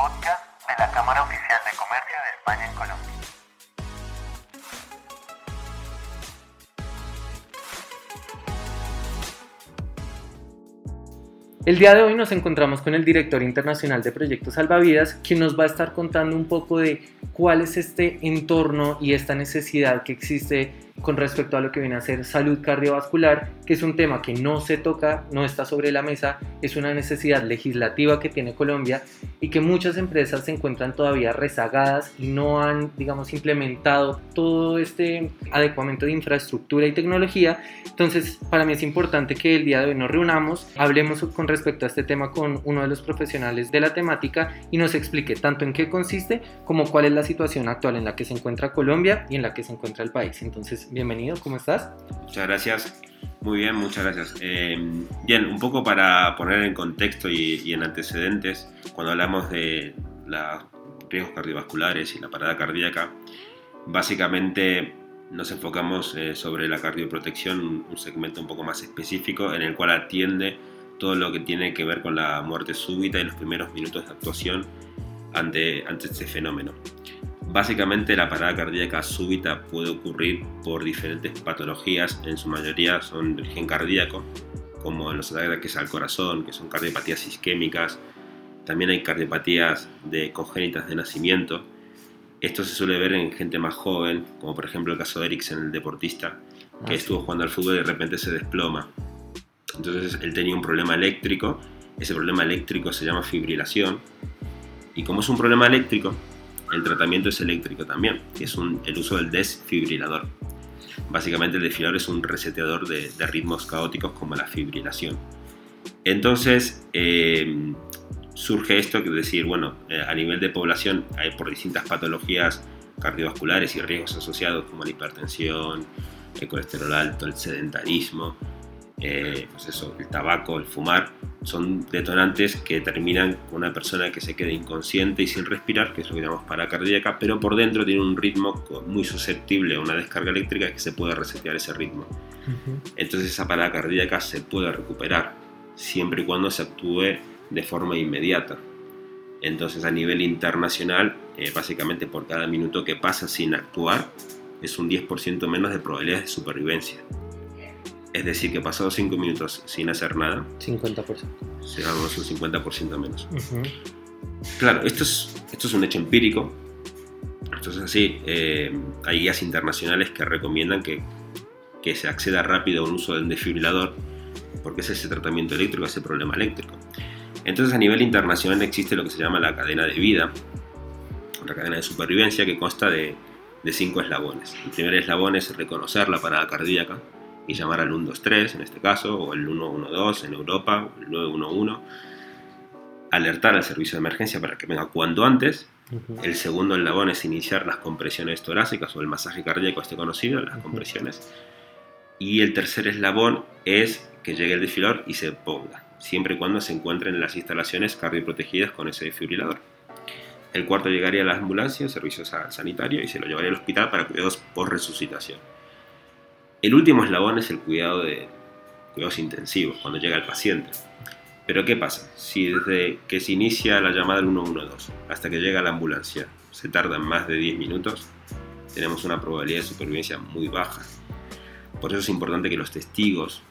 podcast de la Cámara Oficial de Comercio de España en Colombia. El día de hoy nos encontramos con el director internacional de Proyectos Salvavidas, quien nos va a estar contando un poco de cuál es este entorno y esta necesidad que existe con respecto a lo que viene a ser salud cardiovascular, que es un tema que no se toca, no está sobre la mesa, es una necesidad legislativa que tiene Colombia y que muchas empresas se encuentran todavía rezagadas y no han, digamos, implementado todo este adecuamiento de infraestructura y tecnología. Entonces, para mí es importante que el día de hoy nos reunamos, hablemos con respecto a este tema con uno de los profesionales de la temática y nos explique tanto en qué consiste como cuál es la situación actual en la que se encuentra Colombia y en la que se encuentra el país. Entonces, bienvenido, ¿cómo estás? Muchas gracias. Muy bien, muchas gracias. Eh, bien, un poco para poner en contexto y, en antecedentes, cuando hablamos de los riesgos cardiovasculares y la parada cardíaca, básicamente nos enfocamos eh, sobre la cardioprotección, un segmento un poco más específico en el cual atiende todo lo que tiene que ver con la muerte súbita y los primeros minutos de actuación ante, ante este fenómeno. Básicamente la parada cardíaca súbita puede ocurrir por diferentes patologías, en su mayoría son de origen cardíaco, como en los ataques al corazón, que son cardiopatías isquémicas, también hay cardiopatías de congénitas de nacimiento. Esto se suele ver en gente más joven, como por ejemplo el caso de Eriksen, el deportista, que ah, estuvo jugando al fútbol y de repente se desploma. Entonces él tenía un problema eléctrico, ese problema eléctrico se llama fibrilación, y como es un problema eléctrico, el tratamiento es eléctrico también, que es el uso del desfibrilador. Básicamente el desfibrilador es un reseteador de, ritmos caóticos como la fibrilación. Entonces eh, surge esto, que decir, bueno, eh, a nivel de población hay por distintas patologías cardiovasculares y riesgos asociados como la hipertensión, el colesterol alto, el sedentarismo, eh, pues eso, el tabaco, el fumar, son detonantes que terminan con una persona que se quede inconsciente y sin respirar, que es lo que llamamos paracardíaca, pero por dentro tiene un ritmo muy susceptible a una descarga eléctrica que se puede resetear ese ritmo. Entonces esa parada cardíaca se puede recuperar, siempre y cuando se actúe de forma inmediata. Entonces a nivel internacional, eh, básicamente por cada minuto que pasa sin actuar, es un 10% menos de probabilidades de supervivencia. Es decir, que pasados 5 minutos sin hacer nada, 50%. Llegamos un 50% menos. Claro, esto es, esto es un hecho empírico. Esto es así. Eh, hay guías internacionales que recomiendan que, que se acceda rápido a un uso del desfibrilador porque es ese tratamiento eléctrico, ese problema eléctrico. Entonces a nivel internacional existe lo que se llama la cadena de vida, una cadena de supervivencia que consta de, de cinco eslabones. El primer eslabón es reconocer la parada cardíaca, y llamar al 123 en este caso, o el 112 en Europa, o el 911, alertar al servicio de emergencia para que venga cuanto antes. El segundo eslabón es iniciar las compresiones torácicas o el masaje cardíaco este conocido, las compresiones. Y el tercer eslabón es que llegue el desfibrilador y se ponga, siempre y cuando se encuentren en las instalaciones cardioprotegidas con ese desfibrilador. El cuarto llegaría a la ambulancia, el servicio sanitario, y se lo llevaría al hospital para cuidados por resucitación. El último eslabón es el cuidado de cuidados intensivos, cuando llega el paciente. Pero ¿qué pasa? Si desde que se inicia la llamada del 112 hasta que llega la ambulancia se tardan más de 10 minutos, tenemos una probabilidad de supervivencia muy baja. Por eso es importante que los testigos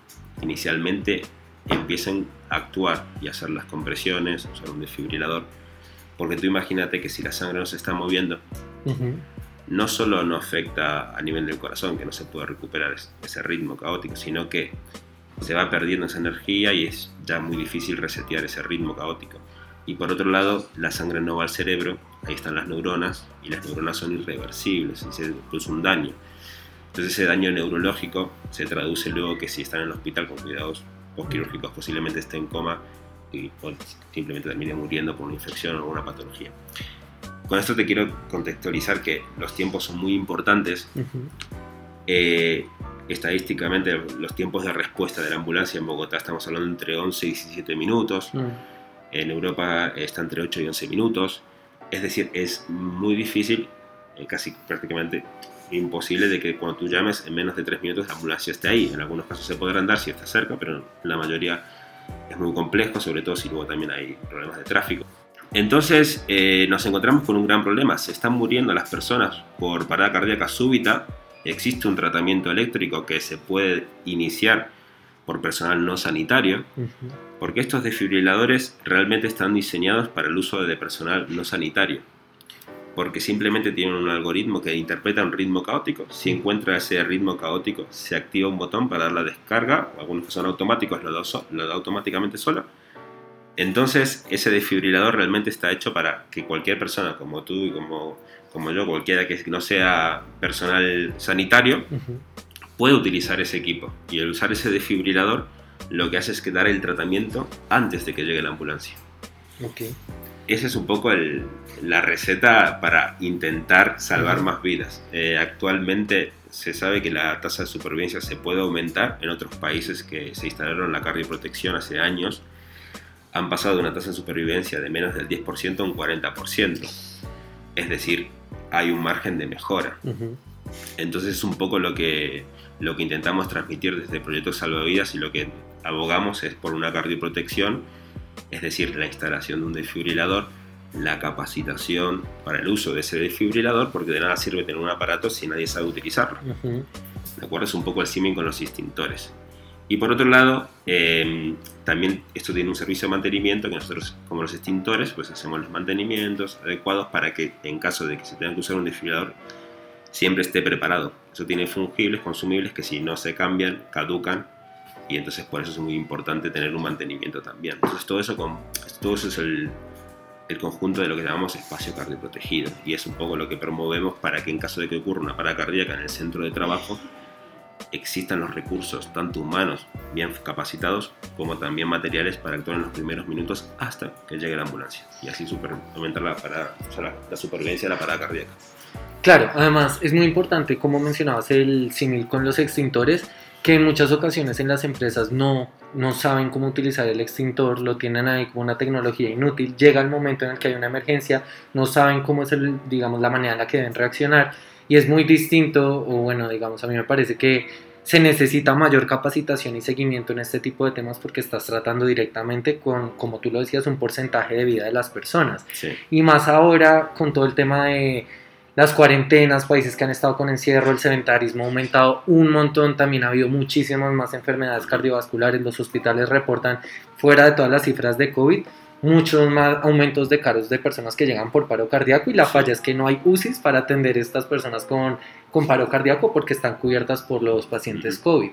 inicialmente empiecen a actuar y hacer las compresiones, usar un desfibrilador, porque tú imagínate que si la sangre no se está moviendo, no solo no afecta a nivel del corazón, que no se puede recuperar ese ritmo caótico, sino que se va perdiendo esa energía y es ya muy difícil resetear ese ritmo caótico. Y por otro lado, la sangre no va al cerebro, ahí están las neuronas, y las neuronas son irreversibles, y se produce un daño. Entonces ese daño neurológico se traduce luego que si están en el hospital con cuidados postquirúrgicos posiblemente estén en coma y simplemente termine muriendo por una infección o una patología. Con esto te quiero contextualizar que los tiempos son muy importantes. Eh, estadísticamente, los tiempos de respuesta de la ambulancia en Bogotá estamos hablando entre 11 y 17 minutos. Mm. En Europa está entre 8 y 11 minutos. Es decir, es muy difícil, eh, casi prácticamente imposible, de que cuando tú llames en menos de 3 minutos la ambulancia esté ahí. En algunos casos se podrán dar si está cerca, pero la mayoría es muy complejo, sobre todo si luego también hay problemas de tráfico. Entonces eh, nos encontramos con un gran problema. Se están muriendo las personas por parada cardíaca súbita. Existe un tratamiento eléctrico que se puede iniciar por personal no sanitario, porque estos desfibriladores realmente están diseñados para el uso de personal no sanitario, porque simplemente tienen un algoritmo que interpreta un ritmo caótico. Si encuentra ese ritmo caótico, se activa un botón para dar la descarga, algunos que son automáticos lo da, lo da automáticamente solo. Entonces, ese desfibrilador realmente está hecho para que cualquier persona, como tú y como, como yo, cualquiera que no sea personal sanitario, puede utilizar ese equipo. Y el usar ese desfibrilador lo que hace es que dar el tratamiento antes de que llegue la ambulancia. Okay. Esa es un poco la receta para intentar salvar más vidas. Eh, actualmente se sabe que la tasa de supervivencia se puede aumentar en otros países que se instalaron la cardioprotección hace años. Han pasado de una tasa de supervivencia de menos del 10% a un 40%. Es decir, hay un margen de mejora. Entonces es un poco lo que, lo que intentamos transmitir desde Proyecto Salvavidas y lo que abogamos es por una cardioprotección, es decir, la instalación de un desfibrilador, la capacitación para el uso de ese desfibrilador, porque de nada sirve tener un aparato si nadie sabe utilizarlo. ¿De acuerdo? Es un poco el símil con los extintores. Y por otro lado, em, también esto tiene un servicio de mantenimiento que nosotros, como los extintores, pues hacemos los mantenimientos adecuados para que en caso de que se tenga que usar un desfibrilador, siempre esté preparado. Eso tiene fungibles, consumibles, que si no se cambian, caducan y entonces por eso es muy importante tener un mantenimiento también. Entonces todo eso, con, todo eso es el, el conjunto de lo que llamamos espacio cardioprotegido y es un poco lo que promovemos para que en caso de que ocurra una parada cardíaca en el centro de trabajo existan los recursos, tanto humanos bien capacitados, como también materiales para actuar en los primeros minutos hasta que llegue la ambulancia y así super, aumentar la, la supervivencia de la parada cardíaca. Claro, además es muy importante, como mencionabas, el símil con los extintores, que en muchas ocasiones en las empresas no, no saben cómo utilizar el extintor, lo tienen ahí como una tecnología inútil, llega el momento en el que hay una emergencia, no saben cómo es el, digamos, la manera en la que deben reaccionar y es muy distinto, o bueno, digamos, a mí me parece que se necesita mayor capacitación y seguimiento en este tipo de temas porque estás tratando directamente con, como tú lo decías, un porcentaje de vida de las personas. Y más ahora con todo el tema de las cuarentenas, países que han estado con encierro, el sedentarismo ha aumentado un montón, también ha habido muchísimas más enfermedades cardiovasculares, los hospitales reportan fuera de todas las cifras de COVID, muchos más aumentos de casos de personas que llegan por paro cardíaco y la falla es que no hay UCIs para atender a estas personas con, con paro cardíaco porque están cubiertas por los pacientes COVID.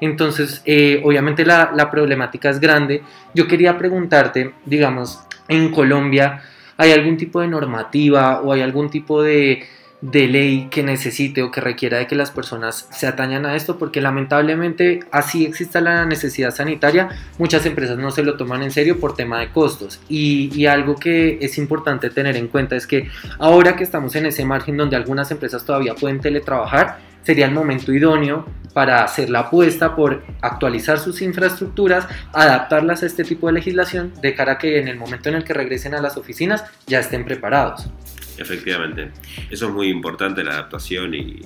Entonces, eh, obviamente la, la problemática es grande. Yo quería preguntarte, digamos, en Colombia, ¿Hay algún tipo de normativa o hay algún tipo de, ley que necesite o que requiera de que las personas se atañan a esto? Porque lamentablemente así exista la necesidad sanitaria, muchas empresas no se lo toman en serio por tema de costos. Y, y algo que es importante tener en cuenta es que ahora que estamos en ese margen donde algunas empresas todavía pueden teletrabajar, sería el momento idóneo para hacer la apuesta por actualizar sus infraestructuras, adaptarlas a este tipo de legislación de cara a que en el momento en el que regresen a las oficinas ya estén preparados. Efectivamente, eso es muy importante, la adaptación y,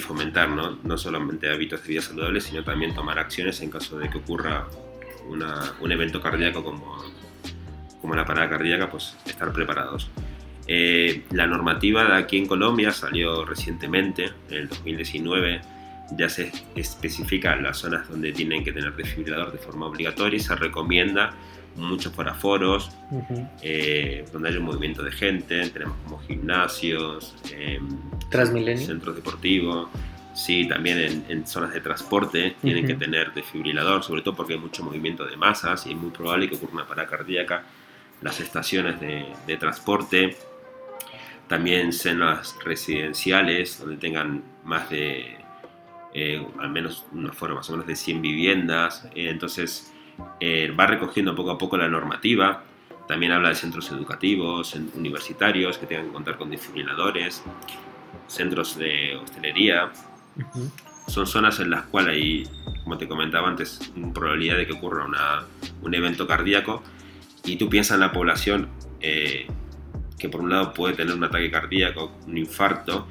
fomentar ¿no? no solamente hábitos de vida saludables, sino también tomar acciones en caso de que ocurra un evento cardíaco como, como la parada cardíaca, pues estar preparados. Eh, la normativa de aquí en Colombia salió recientemente, en el 2019, ya se especifica las zonas donde tienen que tener desfibrilador de forma obligatoria y se recomienda muchos foraforos, eh, donde hay un movimiento de gente, tenemos como gimnasios, eh, centros deportivos, sí, también en, zonas de transporte tienen que tener desfibrilador, sobre todo porque hay mucho movimiento de masas y es muy probable que ocurra una parada cardíaca. Las estaciones de transporte también cenas residenciales donde tengan más de, eh, al menos una forma más o menos de 100 viviendas. Entonces eh, va recogiendo poco a poco la normativa. También habla de centros educativos, universitarios que tengan que contar con desfibriladores, centros de hostelería. Son zonas en las cuales hay, como te comentaba antes, probabilidad de que ocurra una, un evento cardíaco y tú piensas en la población que por un lado puede tener un ataque cardíaco, un infarto,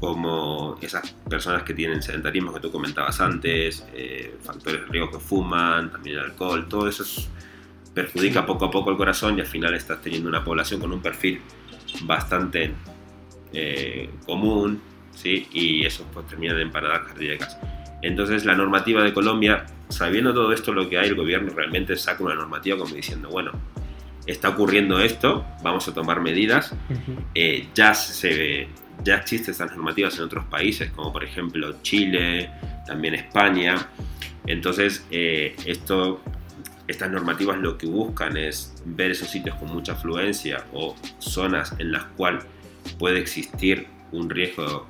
como esas personas que tienen sedentarismo que tú comentabas antes, eh, factores de riesgo que fuman, también el alcohol, todo eso es perjudica poco a poco el corazón y al final estás teniendo una población con un perfil bastante eh, común, ¿sí? y eso pues, termina en paradas cardíacas. Entonces la normativa de Colombia, sabiendo todo esto lo que hay, el gobierno realmente saca una normativa como diciendo, bueno, está ocurriendo esto, vamos a tomar medidas. Eh, ya, se, ya existen estas normativas en otros países, como por ejemplo Chile, también España. Entonces, eh, estas normativas lo que buscan es ver esos sitios con mucha afluencia o zonas en las cuales puede existir un riesgo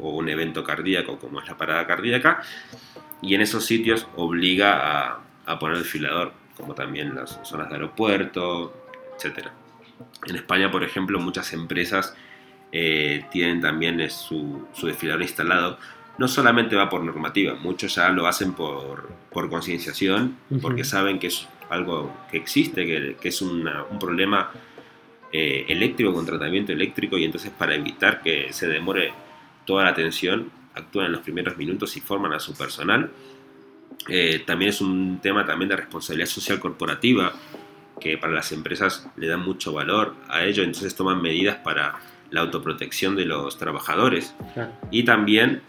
o un evento cardíaco como es la parada cardíaca y en esos sitios obliga a, a poner el filador como también las zonas de aeropuerto, etc. En España, por ejemplo, muchas empresas eh, tienen también su, su, desfilador instalado. No solamente va por normativa, muchos ya lo hacen por, por concienciación, porque saben que es algo que existe, que, que es una, un problema eh, eléctrico con tratamiento eléctrico y entonces para evitar que se demore toda la atención, actúan en los primeros minutos y forman a su personal. Eh, también es un tema también de responsabilidad social corporativa, que para las empresas le dan mucho valor a ello, entonces toman medidas para la autoprotección de los trabajadores y también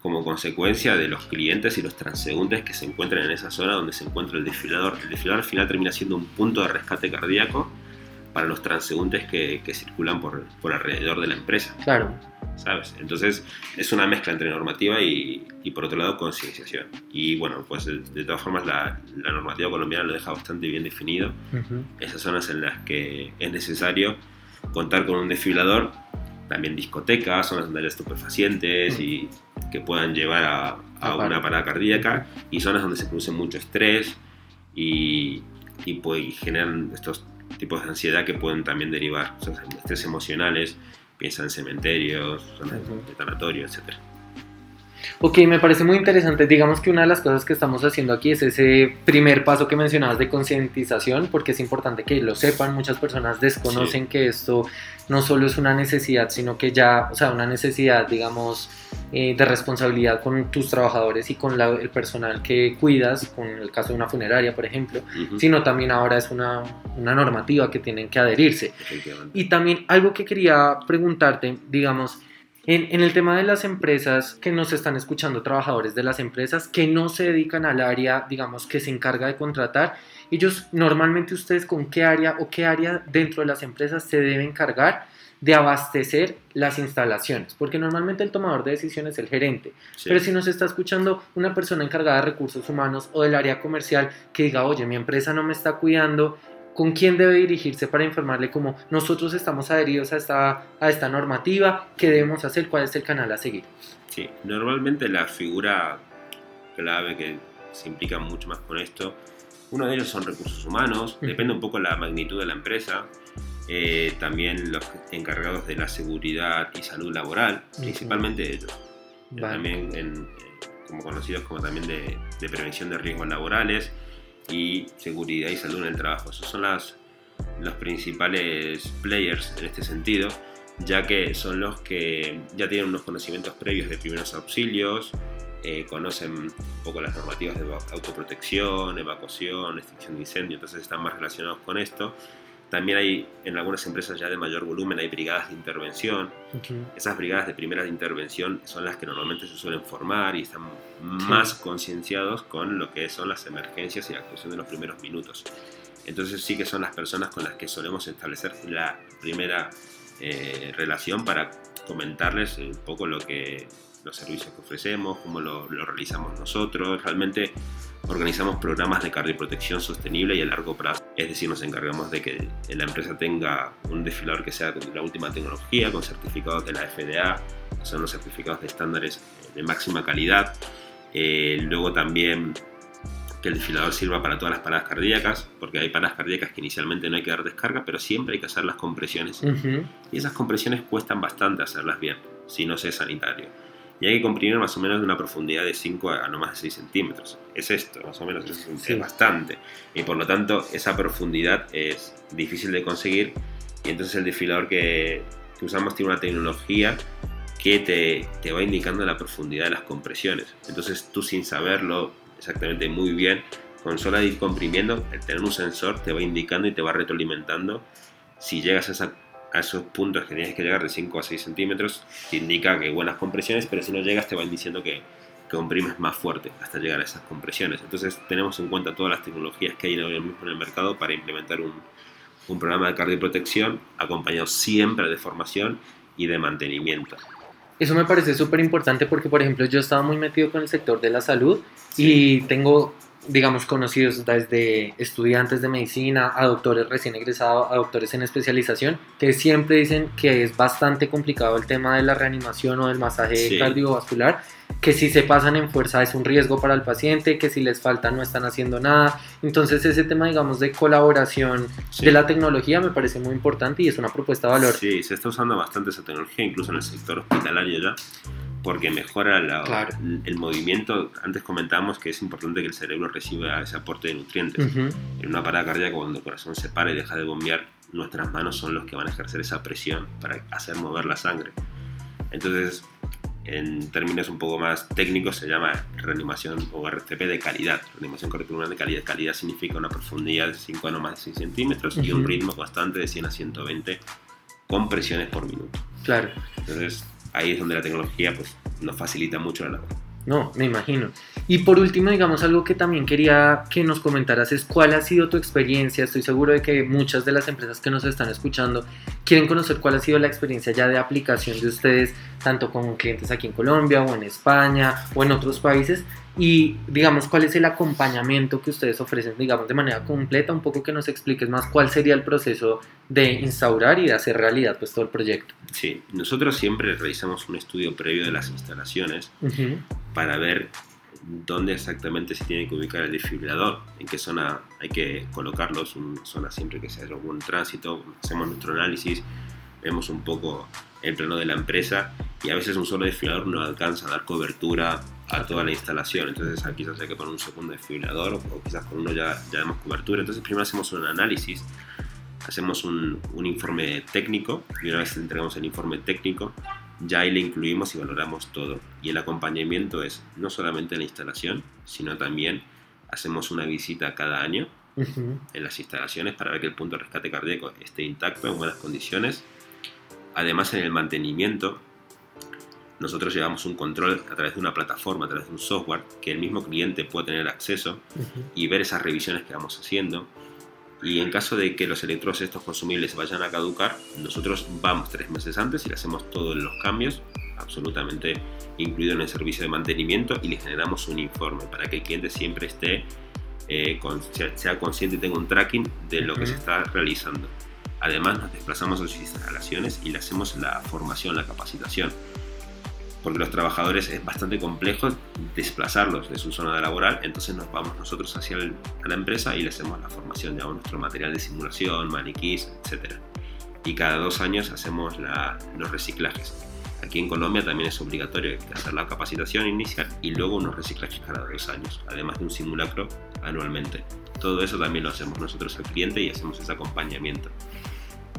como consecuencia de los clientes y los transeúntes que se encuentran en esa zona donde se encuentra el desfilador. El desfilador al final termina siendo un punto de rescate cardíaco para los transeúntes que, que circulan por, por, alrededor de la empresa. Claro. ¿Sabes? Entonces es una mezcla entre normativa y, y por otro lado concienciación. Y bueno, pues de, todas formas la, la, normativa colombiana lo deja bastante bien definido. Uh -huh. Esas zonas en las que es necesario contar con un desfibrilador, también discotecas, zonas donde hay estupefacientes y que puedan llevar a, a una parada cardíaca y zonas donde se produce mucho estrés y, y, y generan estos tipos de ansiedad que pueden también derivar, o sea, estrés emocionales, piensa en cementerios, zonas de tanatorio, etc. Ok, me parece muy interesante. Digamos que una de las cosas que estamos haciendo aquí es ese primer paso que mencionabas de concientización, porque es importante que lo sepan. Muchas personas desconocen sí. que esto no solo es una necesidad, sino que ya, o sea, una necesidad, digamos, eh, de responsabilidad con tus trabajadores y con la, el personal que cuidas, con el caso de una funeraria, por ejemplo, uh -huh. sino también ahora es una, una normativa que tienen que adherirse. Y también algo que quería preguntarte, digamos, en, en, el tema de las empresas que nos están escuchando, trabajadores de las empresas que no se dedican al área, digamos, que se encarga de contratar, ellos normalmente ustedes con qué área o qué área dentro de las empresas se deben encargar de abastecer las instalaciones, porque normalmente el tomador de decisiones es el gerente, sí. pero si nos está escuchando una persona encargada de recursos humanos o del área comercial que diga, oye, mi empresa no me está cuidando, con quién debe dirigirse para informarle como nosotros estamos adheridos a esta, a esta normativa, qué debemos hacer, cuál es el canal a seguir. Sí, normalmente la figura clave que se implica mucho más con esto, uno de ellos son recursos humanos, depende un poco la magnitud de la empresa, eh, también los encargados de la seguridad y salud laboral, principalmente ellos, vale. también en, como conocidos como también de, de prevención de riesgos laborales, y seguridad y salud en el trabajo. Esos son las, los principales players en este sentido, ya que son los que ya tienen unos conocimientos previos de primeros auxilios, eh, conocen un poco las normativas de autoprotección, evacuación, extinción de incendio, entonces están más relacionados con esto. También hay en algunas empresas ya de mayor volumen hay brigadas de intervención. Okay. Esas brigadas de primeras de intervención son las que normalmente se suelen formar y están sí. más concienciados con lo que son las emergencias y la actuación de los primeros minutos. Entonces sí que son las personas con las que solemos establecer la primera eh, relación para comentarles un poco lo que los servicios que ofrecemos, cómo lo, lo realizamos nosotros. Realmente organizamos programas de cardioprotección sostenible y a largo plazo. Es decir, nos encargamos de que la empresa tenga un desfilador que sea de la última tecnología, con certificados de la FDA, que son los certificados de estándares de máxima calidad. Eh, luego también que el desfilador sirva para todas las paradas cardíacas, porque hay paradas cardíacas que inicialmente no hay que dar descarga, pero siempre hay que hacer las compresiones. Uh -huh. Y esas compresiones cuestan bastante hacerlas bien, si no se es sanitario y hay que comprimir más o menos de una profundidad de 5 a no más de 6 centímetros. Es esto, más o menos, es, sí. bastante. Y por lo tanto, esa profundidad es difícil de conseguir. Y entonces el desfilador que, que usamos tiene una tecnología que te, te, va indicando la profundidad de las compresiones. Entonces tú sin saberlo exactamente muy bien, con solo ir comprimiendo, el tener un sensor te va indicando y te va retroalimentando. Si llegas a, esos puntos que tienes que llegar de 5 a 6 centímetros, te indica que buenas compresiones, pero si no llegas te van diciendo que, que comprimes más fuerte hasta llegar a esas compresiones. Entonces tenemos en cuenta todas las tecnologías que hay ahora mismo en el mercado para implementar un, un programa de cardioprotección acompañado siempre de formación y de mantenimiento. Eso me parece súper importante porque, por ejemplo, yo estaba muy metido con el sector de la salud y tengo, digamos, conocidos desde estudiantes de medicina a doctores recién egresados, a doctores en especialización, que siempre dicen que es bastante complicado el tema de la reanimación o del masaje cardiovascular que si se pasan en fuerza es un riesgo para el paciente, que si les falta no están haciendo nada. Entonces ese tema, digamos, de colaboración de la tecnología me parece muy importante y es una propuesta de valor. Sí, se está usando bastante esa tecnología, incluso en el sector hospitalario ya, porque mejora el movimiento. Antes comentábamos que es importante que el cerebro reciba ese aporte de nutrientes. En una parada cardíaca, cuando el corazón se para y deja de bombear, nuestras manos son los que van a ejercer esa presión para hacer mover la sangre. Entonces, en términos un poco más técnicos se llama reanimación o RCP de calidad, reanimación cardiopulmonar de calidad. Calidad significa una profundidad de 5 a no más de 6 centímetros y un ritmo constante de 100 a 120 compresiones por minuto. Claro. Entonces ahí es donde la tecnología pues, nos facilita mucho la labor. No, me imagino. Y por último, digamos, algo que también quería que nos comentaras es cuál ha sido tu experiencia. Estoy seguro de que muchas de las empresas que nos están escuchando quieren conocer cuál ha sido la experiencia ya de aplicación de ustedes, tanto con clientes aquí en Colombia o en España o en otros países. Y digamos, cuál es el acompañamiento que ustedes ofrecen, digamos, de manera completa, un poco que nos expliques más cuál sería el proceso de instaurar y de hacer realidad pues todo el proyecto. Sí, nosotros siempre realizamos un estudio previo de las instalaciones para ver dónde exactamente se tiene que ubicar el desfibrilador, en qué zona hay que colocarlos, una zona siempre que sea algún tránsito, hacemos nuestro análisis, vemos un poco el plano de la empresa y a veces un solo desfibrilador no alcanza a dar cobertura a toda la instalación, entonces quizás hay que poner un segundo desfibrilador o quizás con uno ya, ya damos cobertura, entonces primero hacemos un análisis, hacemos un, un informe técnico y una vez entregamos el informe técnico ya ahí le incluimos y valoramos todo. Y el acompañamiento es no solamente la instalación, sino también hacemos una visita cada año en las instalaciones para ver que el punto de rescate cardíaco esté intacto, en buenas condiciones. Además, en el mantenimiento, nosotros llevamos un control a través de una plataforma, a través de un software, que el mismo cliente puede tener acceso y ver esas revisiones que vamos haciendo. Y en caso de que los electrodos estos consumibles vayan a caducar, nosotros vamos tres meses antes y le hacemos todos los cambios, absolutamente incluido en el servicio de mantenimiento, y le generamos un informe para que el cliente siempre esté, eh, sea, consciente y tenga un tracking de lo que se está realizando. Además, nos desplazamos a sus instalaciones y le hacemos la formación, la capacitación porque los trabajadores es bastante complejo desplazarlos de su zona laboral, entonces nos vamos nosotros hacia la empresa y le hacemos la formación, de nuestro material de simulación, maniquís, etc. Y cada dos años hacemos los reciclajes. Aquí en Colombia también es obligatorio hacer la capacitación inicial y luego unos reciclajes cada dos años, además de un simulacro anualmente. Todo eso también lo hacemos nosotros al cliente y hacemos ese acompañamiento.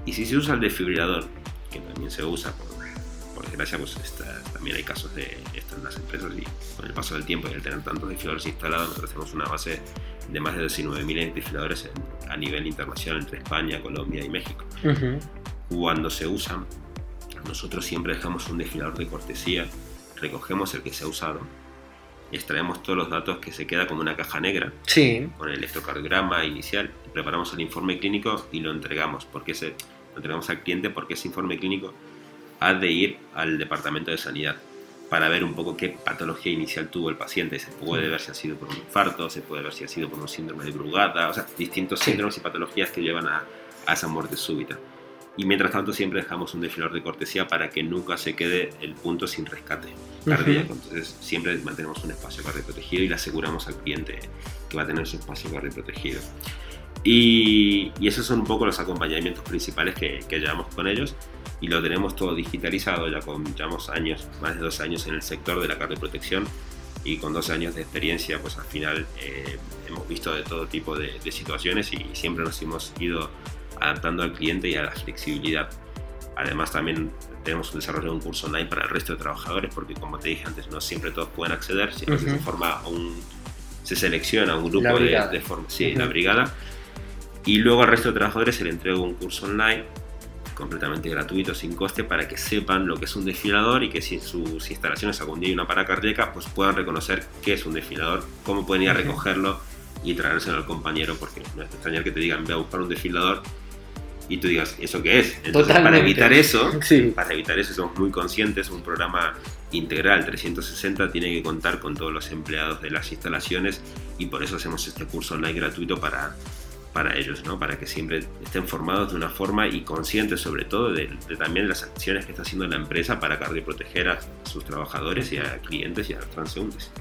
Y si se usa el desfibrilador, que también se usa por desgracia, pues también hay casos de esto en las empresas y con el paso del tiempo y al tener tantos desfibriladores instalados, nosotros tenemos una base de más de 19.000 desfibriladores a nivel internacional entre España, Colombia y México. Cuando se usan, nosotros siempre dejamos un desfibrilador de cortesía, recogemos el que se ha usado, extraemos todos los datos que se queda como una caja negra sí. con el electrocardiograma inicial, preparamos el informe clínico y lo entregamos, porque se, lo entregamos al cliente porque ese informe clínico ha de ir al departamento de sanidad para ver un poco qué patología inicial tuvo el paciente. Se puede ver si ha sido por un infarto, se puede ver si ha sido por un síndrome de Brugada, o sea, distintos síndromes y patologías que llevan a, esa muerte súbita. Y mientras tanto siempre dejamos un desfilador de cortesía para que nunca se quede el punto sin rescate cardíaco. Entonces siempre mantenemos un espacio cardio protegido y le aseguramos al cliente que va a tener su espacio cardio protegido. Y, esos son un poco los acompañamientos principales que, que llevamos con ellos y lo tenemos todo digitalizado, ya con llevamos años, más de dos años en el sector de la protección y con dos años de experiencia, pues al final eh, hemos visto de todo tipo de, situaciones y siempre nos hemos ido adaptando al cliente y a la flexibilidad. Además también tenemos un desarrollo de un curso online para el resto de trabajadores porque como te dije antes no siempre todos pueden acceder, siempre se forma un, se selecciona un grupo de, de forma, sí, la brigada, y luego al resto de trabajadores se le entrega un curso online completamente gratuito, sin coste, para que sepan lo que es un desfilador y que si en sus instalaciones algún día hay una parada cardíaca, pues puedan reconocer qué es un desfilador, cómo pueden ir a recogerlo y traérselo al compañero, porque no es extrañar que te digan, ve a buscar un desfilador y tú digas, ¿eso qué es? Entonces, para evitar eso, para evitar eso, somos muy conscientes, un programa integral 360 tiene que contar con todos los empleados de las instalaciones y por eso hacemos este curso online gratuito para, para ellos, ¿no? para que siempre estén formados de una forma y conscientes sobre todo de, también las acciones que está haciendo la empresa para proteger a sus trabajadores y a clientes y a transeúntes.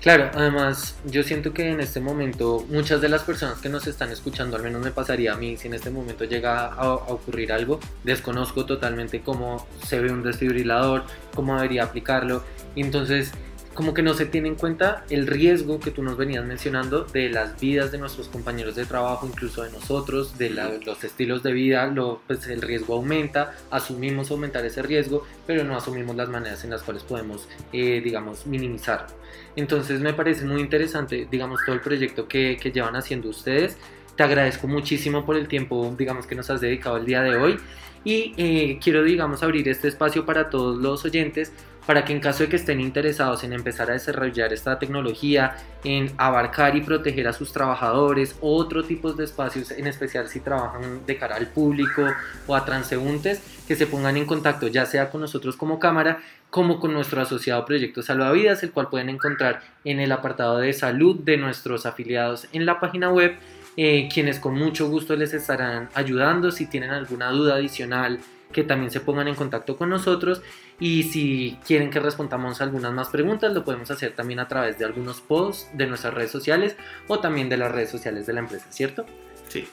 Claro, además yo siento que en este momento muchas de las personas que nos están escuchando, al menos me pasaría a mí, si en este momento llega a, a ocurrir algo, desconozco totalmente cómo se ve un desfibrilador, cómo debería aplicarlo, entonces como que no se tiene en cuenta el riesgo que tú nos venías mencionando de las vidas de nuestros compañeros de trabajo, incluso de nosotros, de los estilos de vida, lo, pues el riesgo aumenta, asumimos aumentar ese riesgo, pero no asumimos las maneras en las cuales podemos, eh, digamos, minimizar. Entonces me parece muy interesante, digamos, todo el proyecto que, que llevan haciendo ustedes. Te agradezco muchísimo por el tiempo, digamos, que nos has dedicado el día de hoy y eh, quiero, digamos, abrir este espacio para todos los oyentes para que en caso de que estén interesados en empezar a desarrollar esta tecnología, en abarcar y proteger a sus trabajadores, otro tipos de espacios, en especial si trabajan de cara al público o a transeúntes, que se pongan en contacto ya sea con nosotros como cámara, como con nuestro asociado Proyecto Salvavidas, el cual pueden encontrar en el apartado de salud de nuestros afiliados en la página web, eh, quienes con mucho gusto les estarán ayudando si tienen alguna duda adicional que también se pongan en contacto con nosotros y si quieren que respondamos algunas más preguntas lo podemos hacer también a través de algunos posts de nuestras redes sociales o también de las redes sociales de la empresa, ¿cierto? Sí,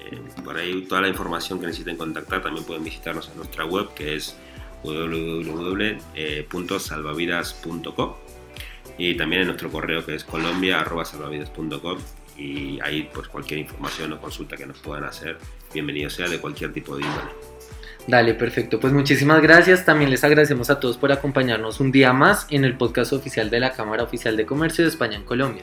eh, por ahí toda la información que necesiten contactar también pueden visitarnos en nuestra web que es www.salvavidas.com y también en nuestro correo que es colombia.salvavidas.com y ahí pues cualquier información o consulta que nos puedan hacer, bienvenido sea de cualquier tipo de índole. Dale, perfecto. Pues muchísimas gracias. También les agradecemos a todos por acompañarnos un día más en el podcast oficial de la Cámara Oficial de Comercio de España en Colombia.